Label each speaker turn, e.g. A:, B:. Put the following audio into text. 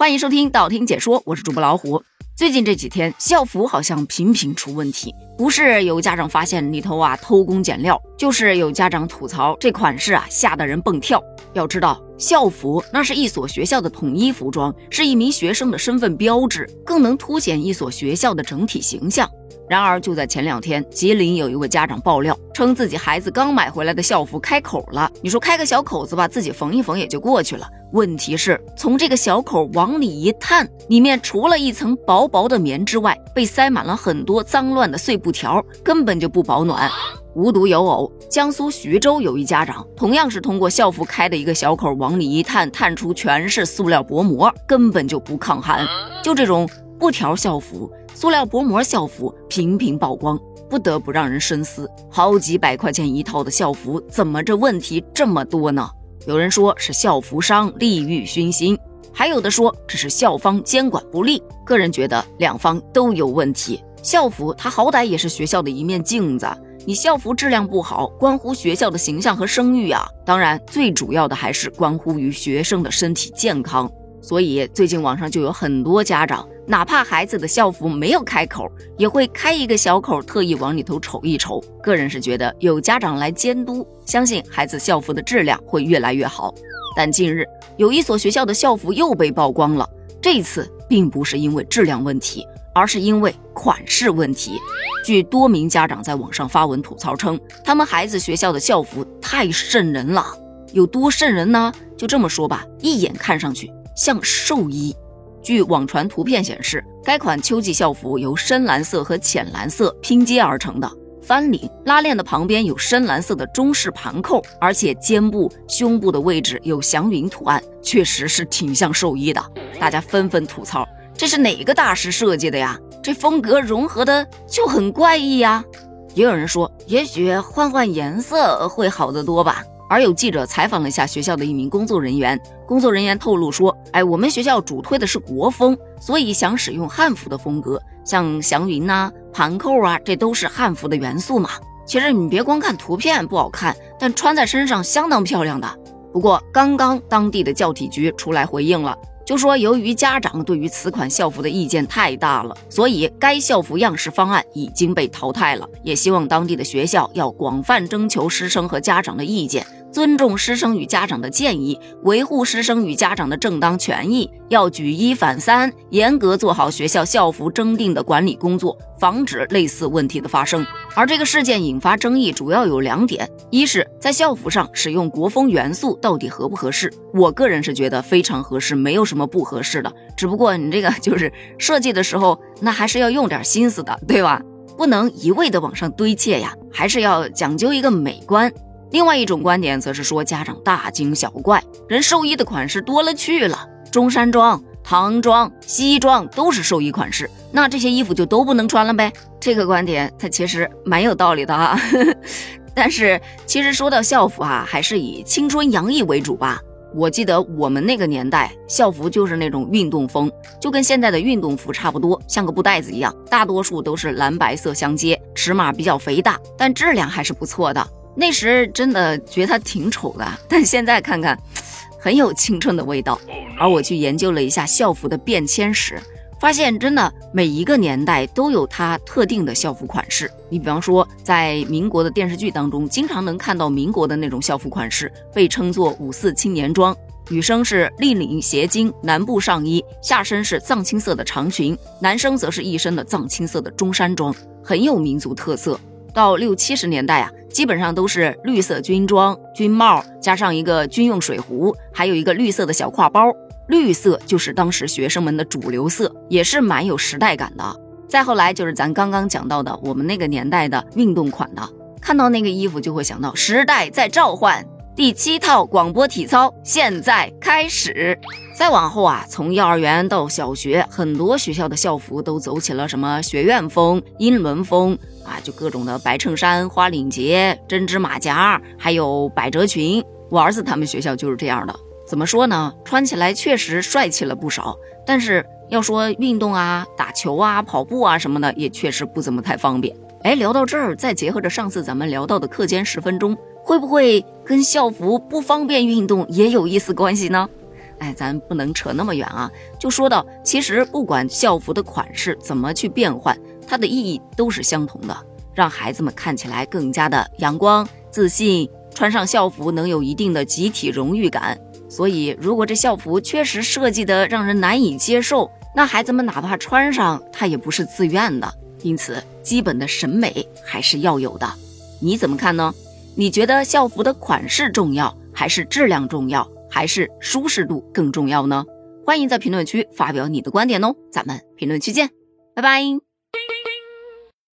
A: 欢迎收听道听解说，我是主播老虎。最近这几天，校服好像频频出问题，不是有家长发现里头啊偷工减料，就是有家长吐槽这款式啊吓得人蹦跳。要知道，校服那是一所学校的统一服装，是一名学生的身份标志，更能凸显一所学校的整体形象。然而，就在前两天，吉林有一位家长爆料，称自己孩子刚买回来的校服开口了。你说开个小口子吧，自己缝一缝也就过去了。问题是，从这个小口往里一探，里面除了一层薄薄的棉之外，被塞满了很多脏乱的碎布条，根本就不保暖。无独有偶，江苏徐州有一家长，同样是通过校服开的一个小口往里一探，探出全是塑料薄膜，根本就不抗寒。就这种布条校服。塑料薄膜校服频频曝光，不得不让人深思：好几百块钱一套的校服，怎么这问题这么多呢？有人说是校服商利欲熏心，还有的说这是校方监管不力。个人觉得两方都有问题。校服它好歹也是学校的一面镜子，你校服质量不好，关乎学校的形象和声誉啊。当然，最主要的还是关乎于学生的身体健康。所以最近网上就有很多家长。哪怕孩子的校服没有开口，也会开一个小口，特意往里头瞅一瞅。个人是觉得有家长来监督，相信孩子校服的质量会越来越好。但近日有一所学校的校服又被曝光了，这次并不是因为质量问题，而是因为款式问题。据多名家长在网上发文吐槽称，他们孩子学校的校服太瘆人了，有多瘆人呢？就这么说吧，一眼看上去像寿衣。据网传图片显示，该款秋季校服由深蓝色和浅蓝色拼接而成的，翻领拉链的旁边有深蓝色的中式盘扣，而且肩部、胸部的位置有祥云图案，确实是挺像寿衣的。大家纷纷吐槽：这是哪个大师设计的呀？这风格融合的就很怪异呀。也有人说，也许换换颜色会好得多吧。而有记者采访了一下学校的一名工作人员，工作人员透露说：“哎，我们学校主推的是国风，所以想使用汉服的风格，像祥云呐、盘扣啊，这都是汉服的元素嘛。其实你别光看图片不好看，但穿在身上相当漂亮的。不过刚刚当地的教体局出来回应了。”就说，由于家长对于此款校服的意见太大了，所以该校服样式方案已经被淘汰了。也希望当地的学校要广泛征求师生和家长的意见。尊重师生与家长的建议，维护师生与家长的正当权益，要举一反三，严格做好学校校服征订的管理工作，防止类似问题的发生。而这个事件引发争议，主要有两点：一是，在校服上使用国风元素到底合不合适？我个人是觉得非常合适，没有什么不合适的。只不过你这个就是 设计的时候，那还是要用点心思的，对吧？不能一味的往上堆砌呀，还是要讲究一个美观。另外一种观点则是说，家长大惊小怪，人寿衣的款式多了去了，中山装、唐装、西装都是寿衣款式，那这些衣服就都不能穿了呗？这个观点它其实蛮有道理的啊。但是其实说到校服啊，还是以青春洋溢为主吧。我记得我们那个年代校服就是那种运动风，就跟现在的运动服差不多，像个布袋子一样，大多数都是蓝白色相接，尺码比较肥大，但质量还是不错的。那时真的觉得他挺丑的，但现在看看，很有青春的味道。而我去研究了一下校服的变迁史，发现真的每一个年代都有它特定的校服款式。你比方说，在民国的电视剧当中，经常能看到民国的那种校服款式，被称作五四青年装。女生是立领斜襟南部上衣，下身是藏青色的长裙；男生则是一身的藏青色的中山装，很有民族特色。到六七十年代啊。基本上都是绿色军装、军帽，加上一个军用水壶，还有一个绿色的小挎包。绿色就是当时学生们的主流色，也是蛮有时代感的。再后来就是咱刚刚讲到的我们那个年代的运动款的，看到那个衣服就会想到时代在召唤。第七套广播体操现在开始。再往后啊，从幼儿园到小学，很多学校的校服都走起了什么学院风、英伦风啊，就各种的白衬衫、花领结、针织马甲，还有百褶裙。我儿子他们学校就是这样的。怎么说呢？穿起来确实帅气了不少，但是要说运动啊、打球啊、跑步啊什么的，也确实不怎么太方便。哎，聊到这儿，再结合着上次咱们聊到的课间十分钟，会不会跟校服不方便运动也有一丝关系呢？哎，咱不能扯那么远啊。就说到，其实不管校服的款式怎么去变换，它的意义都是相同的，让孩子们看起来更加的阳光、自信，穿上校服能有一定的集体荣誉感。所以，如果这校服确实设计的让人难以接受，那孩子们哪怕穿上，他也不是自愿的。因此，基本的审美还是要有的。你怎么看呢？你觉得校服的款式重要，还是质量重要，还是舒适度更重要呢？欢迎在评论区发表你的观点哦，咱们评论区见，拜拜。